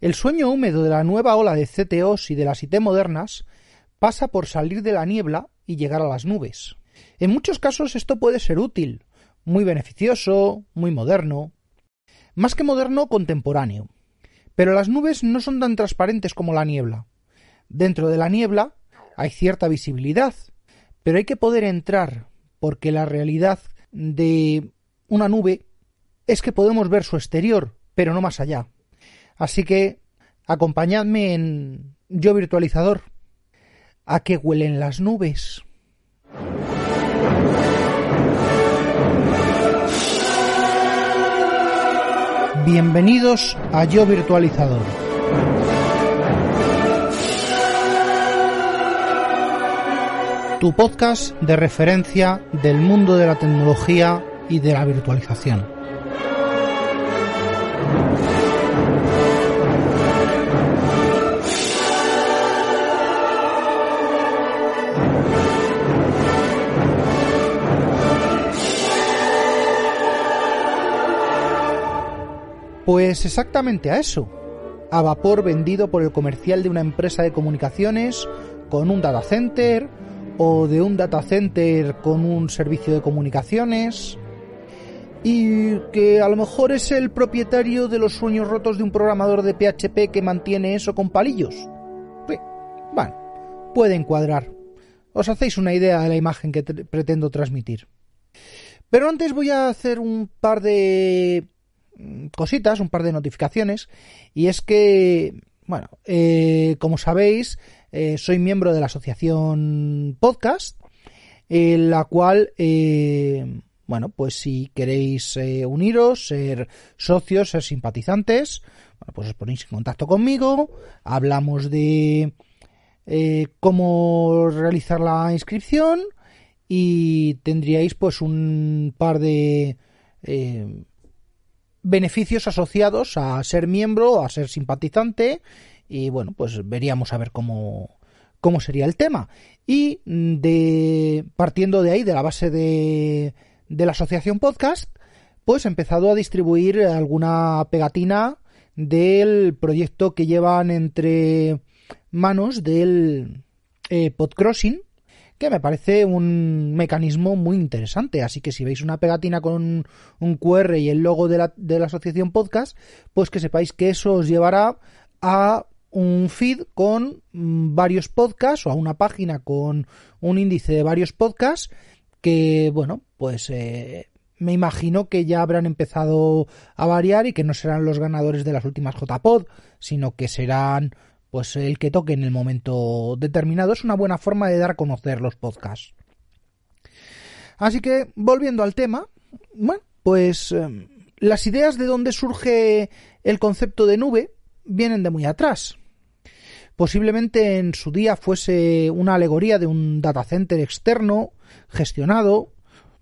El sueño húmedo de la nueva ola de CTOs y de las IT modernas pasa por salir de la niebla y llegar a las nubes. En muchos casos esto puede ser útil, muy beneficioso, muy moderno. Más que moderno, contemporáneo. Pero las nubes no son tan transparentes como la niebla. Dentro de la niebla hay cierta visibilidad, pero hay que poder entrar, porque la realidad de una nube es que podemos ver su exterior, pero no más allá. Así que acompañadme en Yo Virtualizador. ¿A qué huelen las nubes? Bienvenidos a Yo Virtualizador. Tu podcast de referencia del mundo de la tecnología y de la virtualización. Pues exactamente a eso. A vapor vendido por el comercial de una empresa de comunicaciones con un data center o de un data center con un servicio de comunicaciones y que a lo mejor es el propietario de los sueños rotos de un programador de PHP que mantiene eso con palillos. Bueno, puede encuadrar. Os hacéis una idea de la imagen que pretendo transmitir. Pero antes voy a hacer un par de cositas, un par de notificaciones, y es que, bueno, eh, como sabéis, eh, soy miembro de la asociación Podcast, en la cual, eh, bueno, pues si queréis uniros, ser socios, ser simpatizantes, bueno, pues os ponéis en contacto conmigo, hablamos de cómo realizar la inscripción y tendríais pues un par de beneficios asociados a ser miembro, a ser simpatizante y bueno, pues veríamos a ver cómo, cómo sería el tema. Y de partiendo de ahí, de la base de, de la asociación podcast, pues he empezado a distribuir alguna pegatina del proyecto que llevan entre manos del eh, Podcrossing, que me parece un mecanismo muy interesante. Así que si veis una pegatina con un, QR y el logo de la, de la asociación podcast, pues que sepáis que eso os llevará a un feed con mm, varios podcasts o a una página con un índice de varios podcasts que, bueno, pues eh, me imagino que ya habrán empezado a variar y que no serán los ganadores de las últimas JPod, sino que serán pues el que toque en el momento determinado es una buena forma de dar a conocer los podcasts. Así que, volviendo al tema, bueno, pues em, las ideas de dónde surge el concepto de nube vienen de muy atrás. Posiblemente en su día fuese una alegoría de un data center externo, gestionado,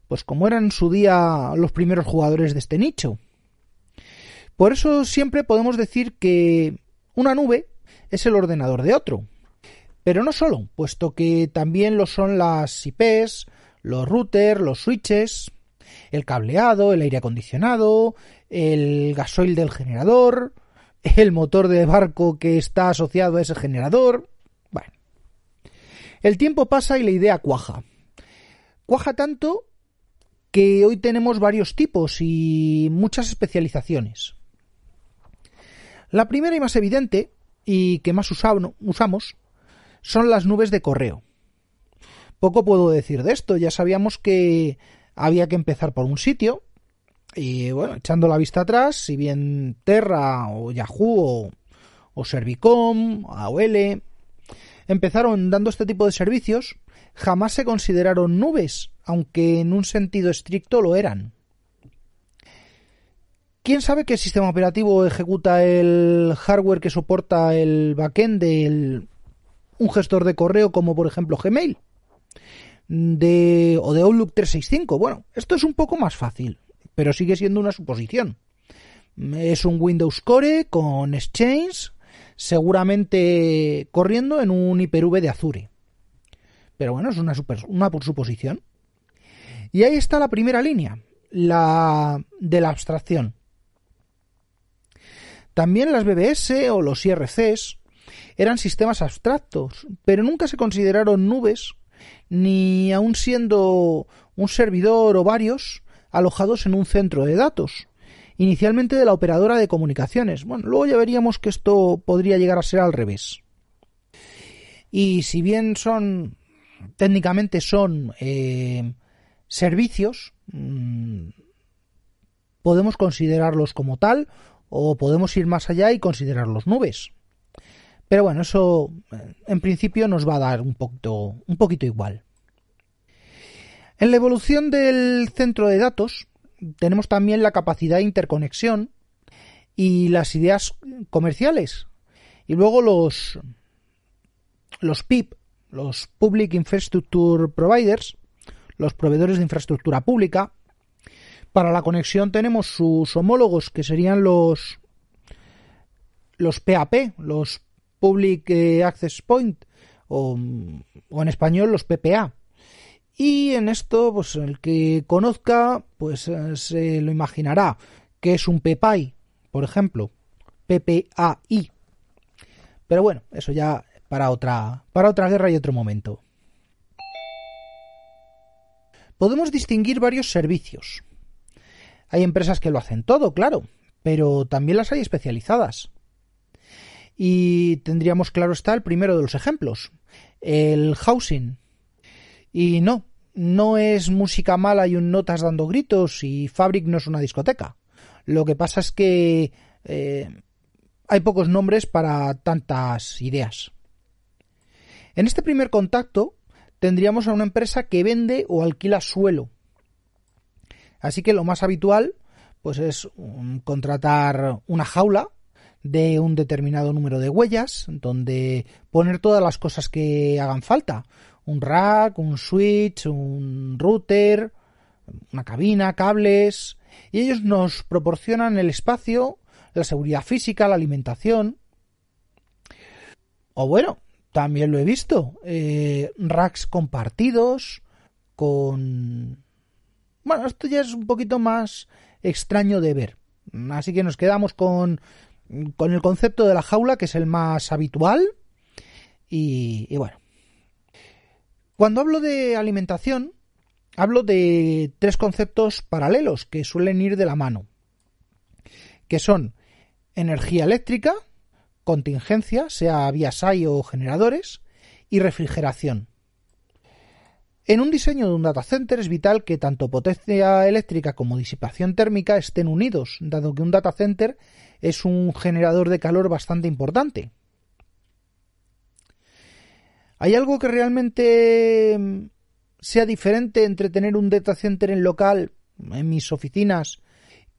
pues como eran en su día los primeros jugadores de este nicho. Por eso siempre podemos decir que una nube es el ordenador de otro. Pero no solo, puesto que también lo son las IPs, los routers, los switches, el cableado, el aire acondicionado, el gasoil del generador, el motor de barco que está asociado a ese generador. Bueno. El tiempo pasa y la idea cuaja. Cuaja tanto que hoy tenemos varios tipos y muchas especializaciones. La primera y más evidente y que más usamos son las nubes de correo. Poco puedo decir de esto, ya sabíamos que había que empezar por un sitio y bueno, echando la vista atrás, si bien Terra o Yahoo o, Servicom, AOL empezaron dando este tipo de servicios, jamás se consideraron nubes, aunque en un sentido estricto lo eran. ¿Quién sabe qué sistema operativo ejecuta el hardware que soporta el backend de un gestor de correo como por ejemplo Gmail? De, o de Outlook 365. Bueno, esto es un poco más fácil, pero sigue siendo una suposición. Es un Windows Core con Exchange, seguramente corriendo en un Hyper-V de Azure. Pero bueno, es una, super, una suposición. Y ahí está la primera línea, la de la abstracción. También las BBS o los IRCs eran sistemas abstractos, pero nunca se consideraron nubes, ni aun siendo un servidor o varios alojados en un centro de datos, inicialmente de la operadora de comunicaciones. Bueno, luego ya veríamos que esto podría llegar a ser al revés. Y si bien son, técnicamente son eh, servicios, mm, podemos considerarlos como tal o podemos ir más allá y considerarlos nubes. Pero bueno, eso eh, en principio nos va a dar un poquito, un poquito igual. En la evolución del centro de datos tenemos también la capacidad de interconexión y las ideas comerciales. Y luego los, los PIP, los Public Infrastructure Providers, los proveedores de infraestructura pública. Para la conexión tenemos sus homólogos que serían los los PAP, los Public eh, Access Point, o, o en español los PPA. Y en esto, pues el que conozca, pues eh, se lo imaginará que es un PPI, por ejemplo, PPAI. Pero bueno, eso ya para otra, para otra guerra y otro momento. Podemos distinguir varios servicios. Hay empresas que lo hacen todo, claro, pero también las hay especializadas. Y tendríamos claro está el primero de los ejemplos, el housing. Y no, no es música mala y un notas dando gritos y Fabric no es una discoteca. Lo que pasa es que eh, hay pocos nombres para tantas ideas. En este primer contacto tendríamos a una empresa que vende o alquila suelo. Así que lo más habitual pues es contratar una jaula de un determinado número de huellas, donde poner todas las cosas que hagan falta. Un rack, un switch, un router, una cabina, cables. Y ellos nos proporcionan el espacio, la seguridad física, la alimentación. O bueno, también lo he visto. Eh, racks compartidos con... Bueno, esto ya es un poquito más extraño de ver. Así que nos quedamos con con el concepto de la jaula, que es el más habitual. Y, bueno. Cuando hablo de alimentación, hablo de tres conceptos paralelos que suelen ir de la mano. Que son energía eléctrica, contingencia, sea vía SAI o generadores, y refrigeración. En un diseño de un data center es vital que tanto potencia eléctrica como disipación térmica estén unidos, dado que un data center es un generador de calor bastante importante. ¿Hay algo que realmente mm, sea diferente entre tener un data center en local, en mis oficinas,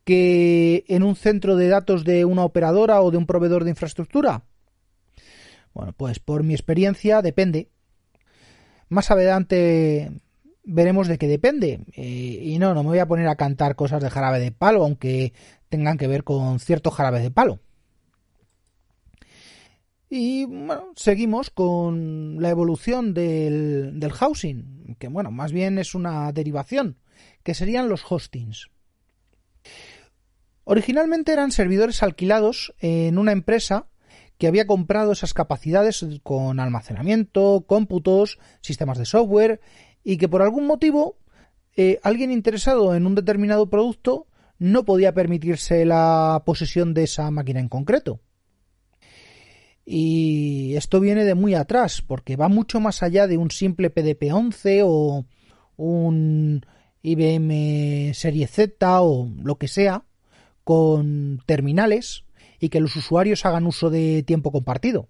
que en un centro de datos de una operadora o de un proveedor de infraestructura? Bueno, pues por mi experiencia depende. Más adelante veremos de qué depende. Eh, y no, no me voy a poner a cantar cosas de jarabe de palo, aunque tengan que ver con ciertos jarabes de palo. Y bueno, seguimos con la evolución del, del, housing, que bueno, más bien es una derivación, que serían los hostings. Originalmente eran servidores alquilados en una empresa que había comprado esas capacidades con almacenamiento, cómputos, sistemas de software y que por algún motivo eh, alguien interesado en un determinado producto no podía permitirse la posesión de esa máquina en concreto. Y esto viene de muy atrás, porque va mucho más allá de un simple PDP-11 o un IBM Serie Z o lo que sea, con terminales y que los usuarios hagan uso de tiempo compartido.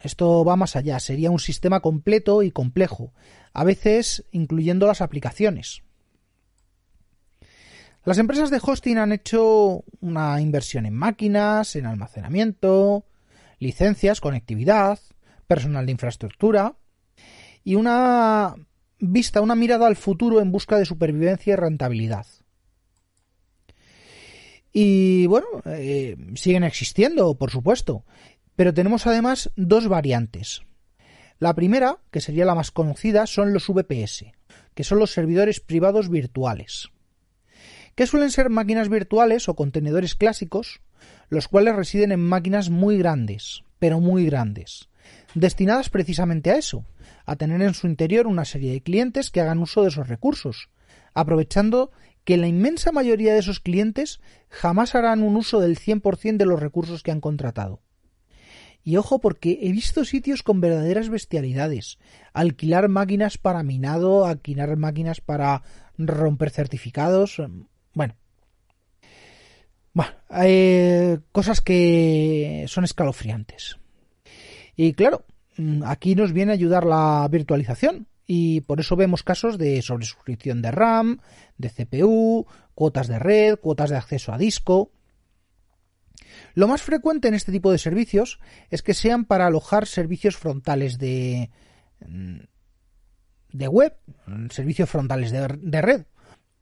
Esto va más allá, sería un sistema completo y complejo, a veces incluyendo las aplicaciones. Las empresas de hosting han hecho una inversión en máquinas, en almacenamiento, licencias, conectividad, personal de infraestructura y una vista, una mirada al futuro en busca de supervivencia y rentabilidad. Y bueno, eh, siguen existiendo, por supuesto, pero tenemos además dos variantes. La primera, que sería la más conocida, son los VPS, que son los servidores privados virtuales, que suelen ser máquinas virtuales o contenedores clásicos, los cuales residen en máquinas muy grandes, pero muy grandes, destinadas precisamente a eso, a tener en su interior una serie de clientes que hagan uso de esos recursos, aprovechando que la inmensa mayoría de esos clientes jamás harán un uso del 100% de los recursos que han contratado. Y ojo porque he visto sitios con verdaderas bestialidades. Alquilar máquinas para minado, alquilar máquinas para romper certificados. Bueno. Bueno, eh, cosas que son escalofriantes. Y claro, mm, aquí nos viene a ayudar la virtualización. Y por eso vemos casos de sobresuscripción de RAM, de CPU, cuotas de red, cuotas de acceso a disco. Lo más frecuente en este tipo de servicios es que sean para alojar servicios frontales de, mm, de web, servicios frontales de, de red.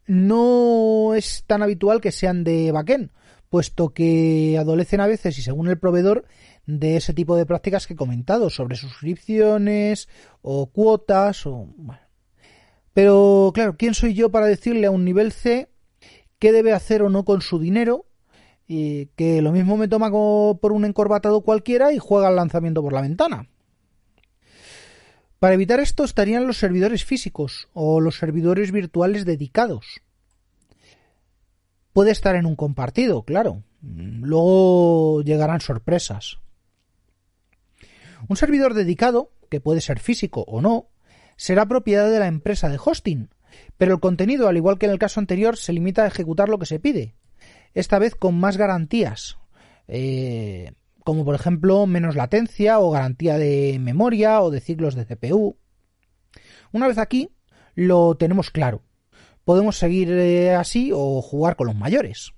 No es tan habitual que sean de backend, puesto que adolecen a veces y según el proveedor de ese tipo de prácticas que he comentado sobre suscripciones o cuotas o pero claro, ¿quién soy yo para decirle a un nivel C qué debe hacer o no con su dinero? Y que lo mismo me toma por un encorbatado cualquiera y juega el lanzamiento por la ventana. Para evitar esto estarían los servidores físicos o los servidores virtuales dedicados. Puede estar en un compartido, claro. Luego llegarán sorpresas. Un servidor dedicado, que puede ser físico o no, será propiedad de la empresa de hosting, pero el contenido, al igual que en el caso anterior, se limita a ejecutar lo que se pide, esta vez con más garantías, eh, como por ejemplo menos latencia o garantía de memoria o de ciclos de CPU. Una vez aquí, lo tenemos claro. Podemos seguir eh, así o jugar con los mayores.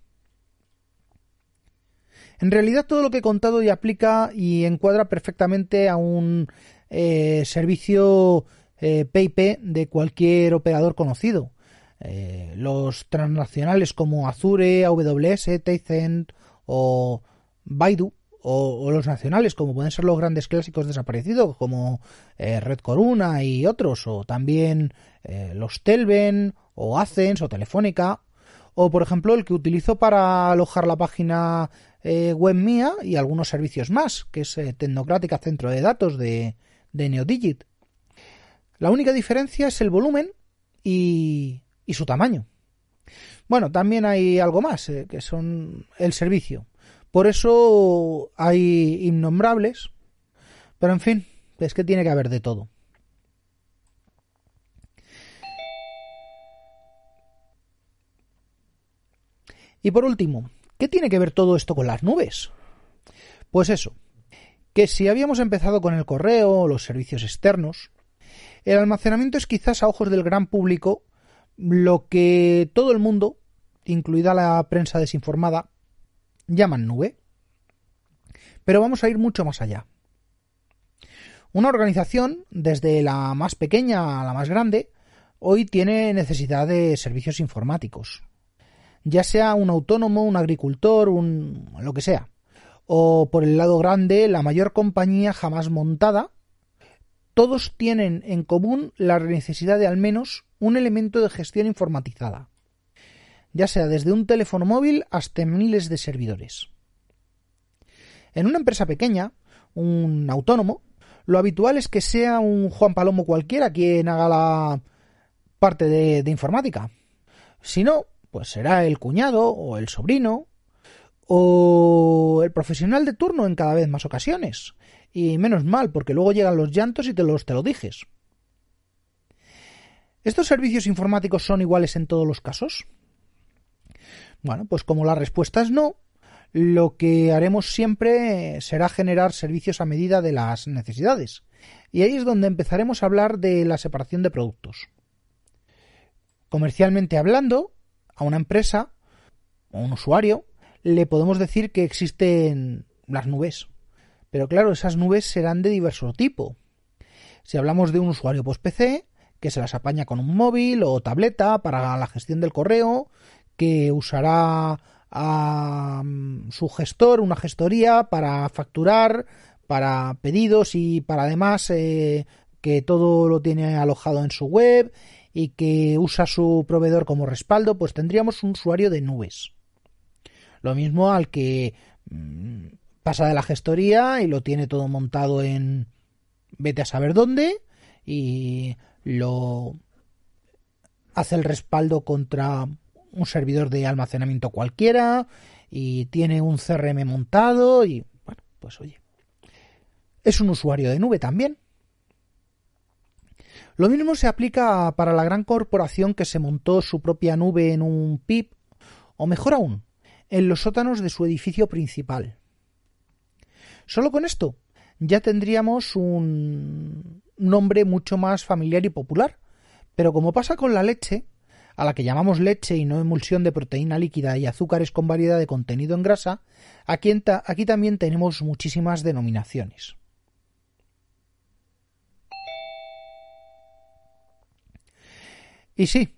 En realidad todo lo que he contado ya aplica y encuadra perfectamente a un eh, servicio eh, PIP de cualquier operador conocido. Eh, los transnacionales como Azure, AWS, Tencent o Baidu o, los nacionales como pueden ser los grandes clásicos desaparecidos como Red Corona y otros o también los Telven o Accents o Telefónica o por ejemplo el que utilizo para alojar la página eh, web mía y algunos servicios más, que es eh, Tecnocrática Centro de Datos de, de Neodigit. La única diferencia es el volumen y, y su tamaño. Bueno, también hay algo más, eh, que son el servicio. Por eso hay innombrables, pero en fin, es que tiene que haber de todo. Y por último, ¿Qué tiene que ver todo esto con las nubes? Pues eso, que si habíamos empezado con el correo o los servicios externos, el almacenamiento es quizás a ojos del gran público lo que todo el mundo, incluida la prensa desinformada, llaman nube. Pero vamos a ir mucho más allá. Una organización, desde la más pequeña a la más grande, hoy tiene necesidad de servicios informáticos ya sea un autónomo, un agricultor, un lo que sea. O por el lado grande, la mayor compañía jamás montada, todos tienen en común la necesidad de al menos un elemento de gestión informatizada, ya sea desde un teléfono móvil hasta miles de servidores. En una empresa pequeña, un autónomo, lo habitual es que sea un Juan Palomo cualquiera quien haga la parte de, de informática. Si no, pues será el cuñado o el sobrino o el profesional de turno en cada vez más ocasiones. Y menos mal, porque luego llegan los llantos y te los te lo dijes. ¿Estos servicios informáticos son iguales en todos los casos? Bueno, pues como la respuesta es no, lo que haremos siempre será generar servicios a medida de las necesidades. Y ahí es donde empezaremos a hablar de la separación de productos. Comercialmente hablando, a una empresa o un usuario le podemos decir que existen las nubes. Pero claro, esas nubes serán de diverso tipo. Si hablamos de un usuario post-PC, que se las apaña con un móvil o tableta para la gestión del correo, que usará a mm, su gestor, una gestoría para facturar, para pedidos y para además eh, que todo lo tiene alojado en su web y que usa su proveedor como respaldo, pues tendríamos un usuario de nubes. Lo mismo al que mm, pasa de la gestoría y lo tiene todo montado en vete a saber dónde y lo hace el respaldo contra un servidor de almacenamiento cualquiera y tiene un CRM montado y bueno, pues oye, es un usuario de nube también. Lo mismo se aplica para la gran corporación que se montó su propia nube en un PIP, o mejor aún, en los sótanos de su edificio principal. Solo con esto ya tendríamos un nombre mucho más familiar y popular, pero como pasa con la leche, a la que llamamos leche y no emulsión de proteína líquida y azúcares con variedad de contenido en grasa, aquí, aquí también tenemos muchísimas denominaciones. Y sí,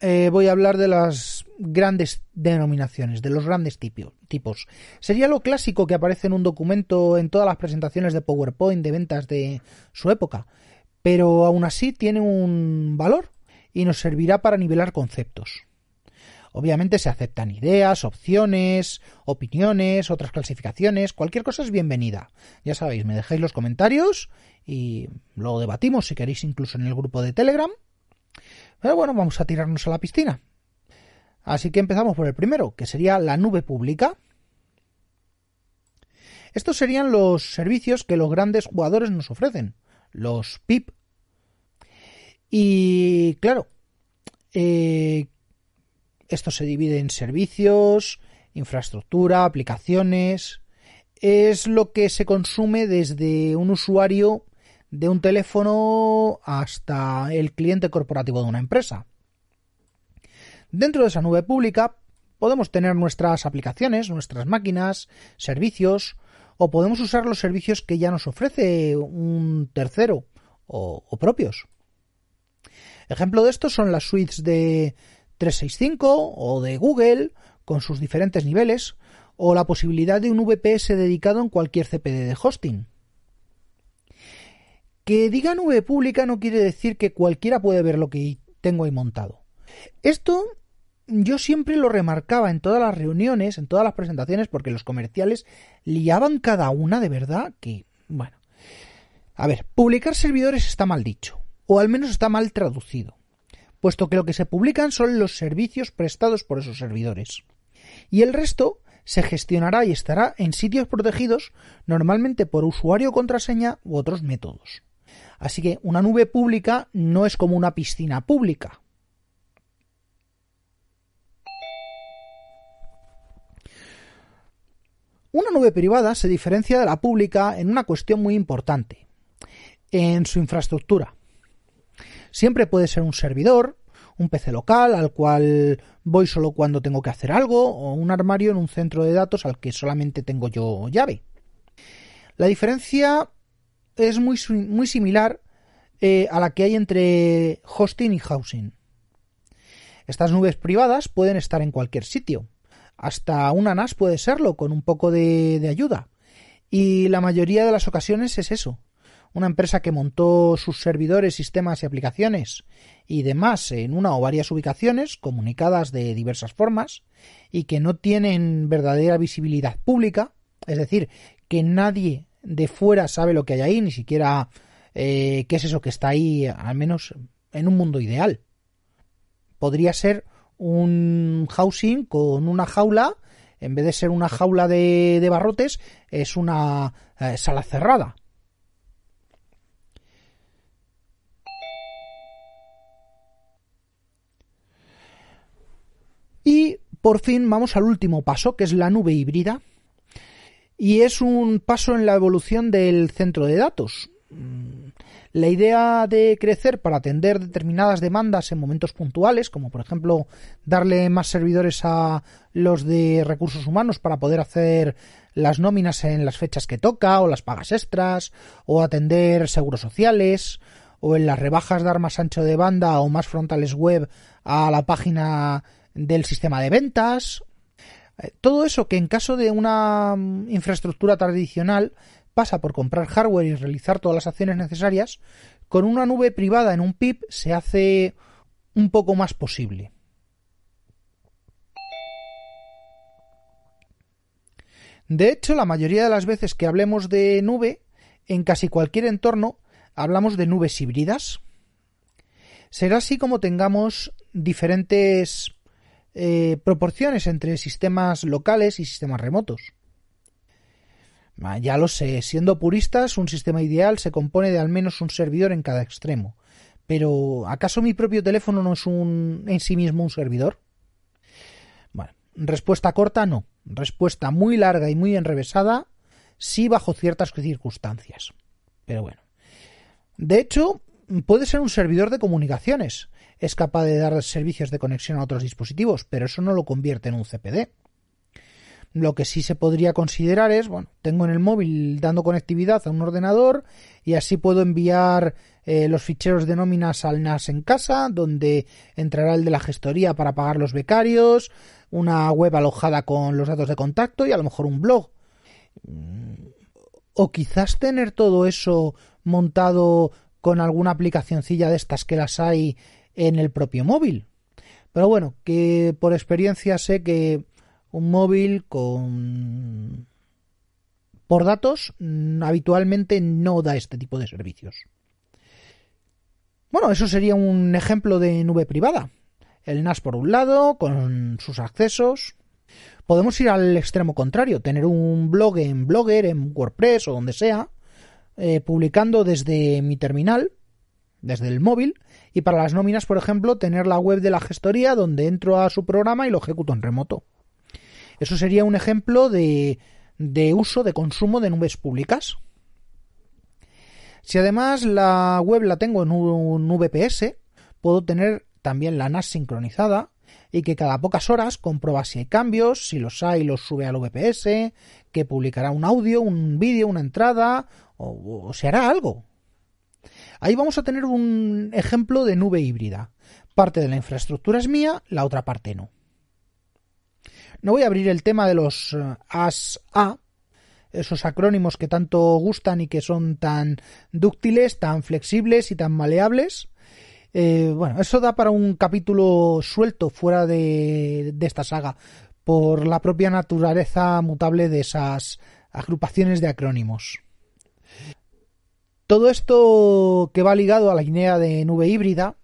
eh, voy a hablar de las grandes denominaciones, de los grandes tipos. Sería lo clásico que aparece en un documento en todas las presentaciones de PowerPoint de ventas de su época, pero aún así tiene un valor y nos servirá para nivelar conceptos. Obviamente se aceptan ideas, opciones, opiniones, otras clasificaciones, cualquier cosa es bienvenida. Ya sabéis, me dejáis los comentarios y lo debatimos si queréis incluso en el grupo de Telegram pero bueno, vamos a tirarnos a la piscina. Así que empezamos por el primero, que sería la nube pública. Estos serían los servicios que los grandes jugadores nos ofrecen, los PIP. Y claro, eh, esto se divide en servicios, infraestructura, aplicaciones. Es lo que se consume desde un usuario de un teléfono hasta el cliente corporativo de una empresa. Dentro de esa nube pública podemos tener nuestras aplicaciones, nuestras máquinas, servicios, o podemos usar los servicios que ya nos ofrece un tercero o, propios. Ejemplo de esto son las suites de 365 o de Google con sus diferentes niveles, o la posibilidad de un VPS dedicado en cualquier CPD de hosting. Que diga nube pública no quiere decir que cualquiera puede ver lo que tengo ahí montado. Esto yo siempre lo remarcaba en todas las reuniones, en todas las presentaciones, porque los comerciales liaban cada una de verdad que, bueno. A ver, publicar servidores está mal dicho, o al menos está mal traducido, puesto que lo que se publican son los servicios prestados por esos servidores. Y el resto se gestionará y estará en sitios protegidos, normalmente por usuario contraseña u otros métodos. Así que una nube pública no es como una piscina pública. Una nube privada se diferencia de la pública en una cuestión muy importante, en su infraestructura. Siempre puede ser un servidor, un PC local al cual voy solo cuando tengo que hacer algo, o un armario en un centro de datos al que solamente tengo yo llave. La diferencia es muy, muy similar eh, a la que hay entre hosting y housing. Estas nubes privadas pueden estar en cualquier sitio. Hasta una NAS puede serlo con un poco de, de ayuda. Y la mayoría de las ocasiones es eso. Una empresa que montó sus servidores, sistemas y aplicaciones y demás en una o varias ubicaciones comunicadas de diversas formas y que no tienen verdadera visibilidad pública, es decir, que nadie de fuera sabe lo que hay ahí, ni siquiera eh, qué es eso que está ahí, al menos en un mundo ideal. Podría ser un housing con una jaula, en vez de ser una jaula de, barrotes, es una eh, sala cerrada. Y por fin vamos al último paso, que es la nube híbrida y es un paso en la evolución del centro de datos. Mm, la idea de crecer para atender determinadas demandas en momentos puntuales, como por ejemplo darle más servidores a los de recursos humanos para poder hacer las nóminas en las fechas que toca, o las pagas extras, o atender seguros sociales, o en las rebajas dar más ancho de banda o más frontales web a la página del sistema de ventas, todo eso que en caso de una mm, infraestructura tradicional pasa por comprar hardware y realizar todas las acciones necesarias, con una nube privada en un PIP se hace un poco más posible. De hecho, la mayoría de las veces que hablemos de nube, en casi cualquier entorno, hablamos de nubes híbridas. Será así como tengamos diferentes eh, proporciones entre sistemas locales y sistemas remotos. Ya lo sé, siendo puristas, un sistema ideal se compone de al menos un servidor en cada extremo. Pero, ¿acaso mi propio teléfono no es un, en sí mismo un servidor? Bueno, respuesta corta, no. Respuesta muy larga y muy enrevesada, sí bajo ciertas circunstancias. Pero bueno. De hecho, puede ser un servidor de comunicaciones. Es capaz de dar servicios de conexión a otros dispositivos, pero eso no lo convierte en un CPD. Lo que sí se podría considerar es, bueno, tengo en el móvil dando conectividad a un ordenador y así puedo enviar eh, los ficheros de nóminas al NAS en casa, donde entrará el de la gestoría para pagar los becarios, una web alojada con los datos de contacto y a lo mejor un blog. Mm, o quizás tener todo eso montado con alguna aplicacioncilla de estas que las hay en el propio móvil. Pero bueno, que por experiencia sé que un móvil con por datos mm, habitualmente no da este tipo de servicios. Bueno, eso sería un ejemplo de nube privada. El NAS por un lado, con sus accesos. Podemos ir al extremo contrario, tener un blog en Blogger, en WordPress o donde sea, eh, publicando desde mi terminal, desde el móvil, y para las nóminas, por ejemplo, tener la web de la gestoría donde entro a su programa y lo ejecuto en remoto. Eso sería un ejemplo de, de uso, de consumo de nubes públicas. Si además la web la tengo en un VPS, puedo tener también la NAS sincronizada y que cada pocas horas comprueba si hay cambios, si los hay los sube al VPS, que publicará un audio, un vídeo, una entrada o, o se hará algo. Ahí vamos a tener un ejemplo de nube híbrida. Parte de la infraestructura es mía, la otra parte no. No voy a abrir el tema de los ASA, esos acrónimos que tanto gustan y que son tan dúctiles, tan flexibles y tan maleables. Eh, bueno, eso da para un capítulo suelto fuera de esta saga, por la propia naturaleza mutable de esas agrupaciones de acrónimos. Todo esto que va ligado a la idea de nube híbrida,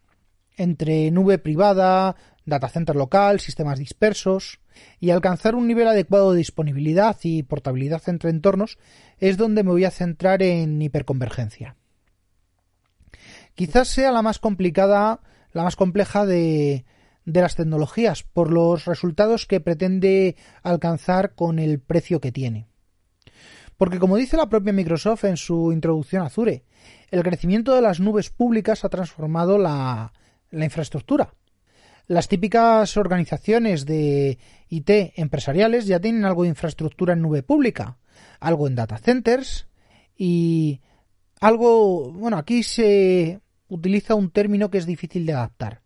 entre nube privada, data center local, sistemas dispersos, y alcanzar un nivel adecuado de disponibilidad y portabilidad entre entornos es donde me voy a centrar en hiperconvergencia. Quizás sea la más complicada, la más compleja de, de las tecnologías por los resultados que pretende alcanzar con el precio que tiene. Porque como dice la propia Microsoft en su introducción a Azure, el crecimiento de las nubes públicas ha transformado la, la infraestructura. Las típicas organizaciones de IT empresariales ya tienen algo de infraestructura en nube pública, algo en data centers y algo, bueno, aquí se utiliza un término que es difícil de adaptar,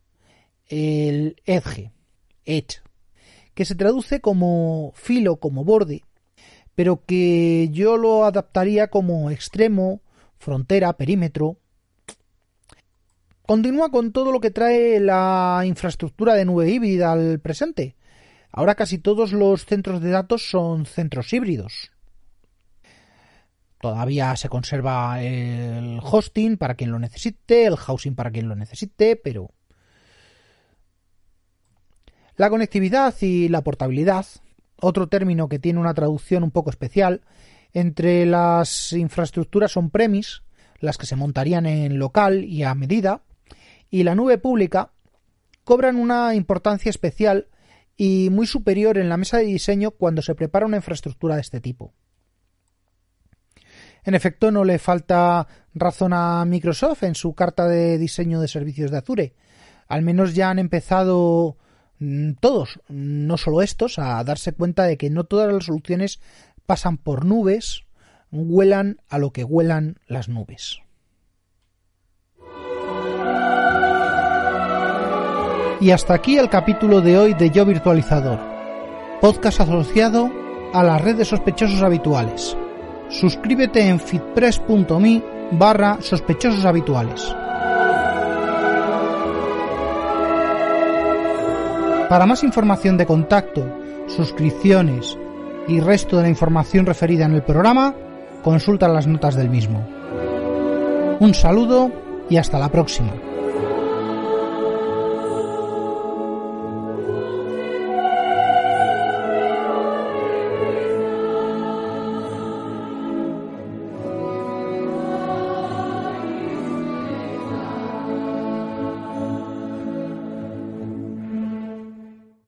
el edge, edge, que se traduce como filo, como borde, pero que yo lo adaptaría como extremo, frontera, perímetro, continúa con todo lo que trae la infraestructura de nube híbrida al presente. Ahora casi todos los centros de datos son centros híbridos. Todavía se conserva el hosting para quien lo necesite, el housing para quien lo necesite, pero la conectividad y la portabilidad, otro término que tiene una traducción un poco especial, entre las infraestructuras on-premise, las que se montarían en local y a medida, y la nube pública cobran una importancia especial y muy superior en la mesa de diseño cuando se prepara una infraestructura de este tipo. En efecto, no le falta razón a Microsoft en su carta de diseño de servicios de Azure. Al menos ya han empezado todos, no solo estos, a darse cuenta de que no todas las soluciones pasan por nubes, huelan a lo que huelan las nubes. Y hasta aquí el capítulo de hoy de Yo Virtualizador, podcast asociado a la red de sospechosos habituales. Suscríbete en fitpress.me barra sospechosos habituales. Para más información de contacto, suscripciones y resto de la información referida en el programa, consulta las notas del mismo. Un saludo y hasta la próxima.